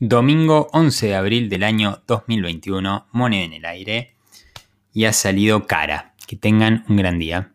Domingo 11 de abril del año 2021, moneda en el aire y ha salido cara. Que tengan un gran día.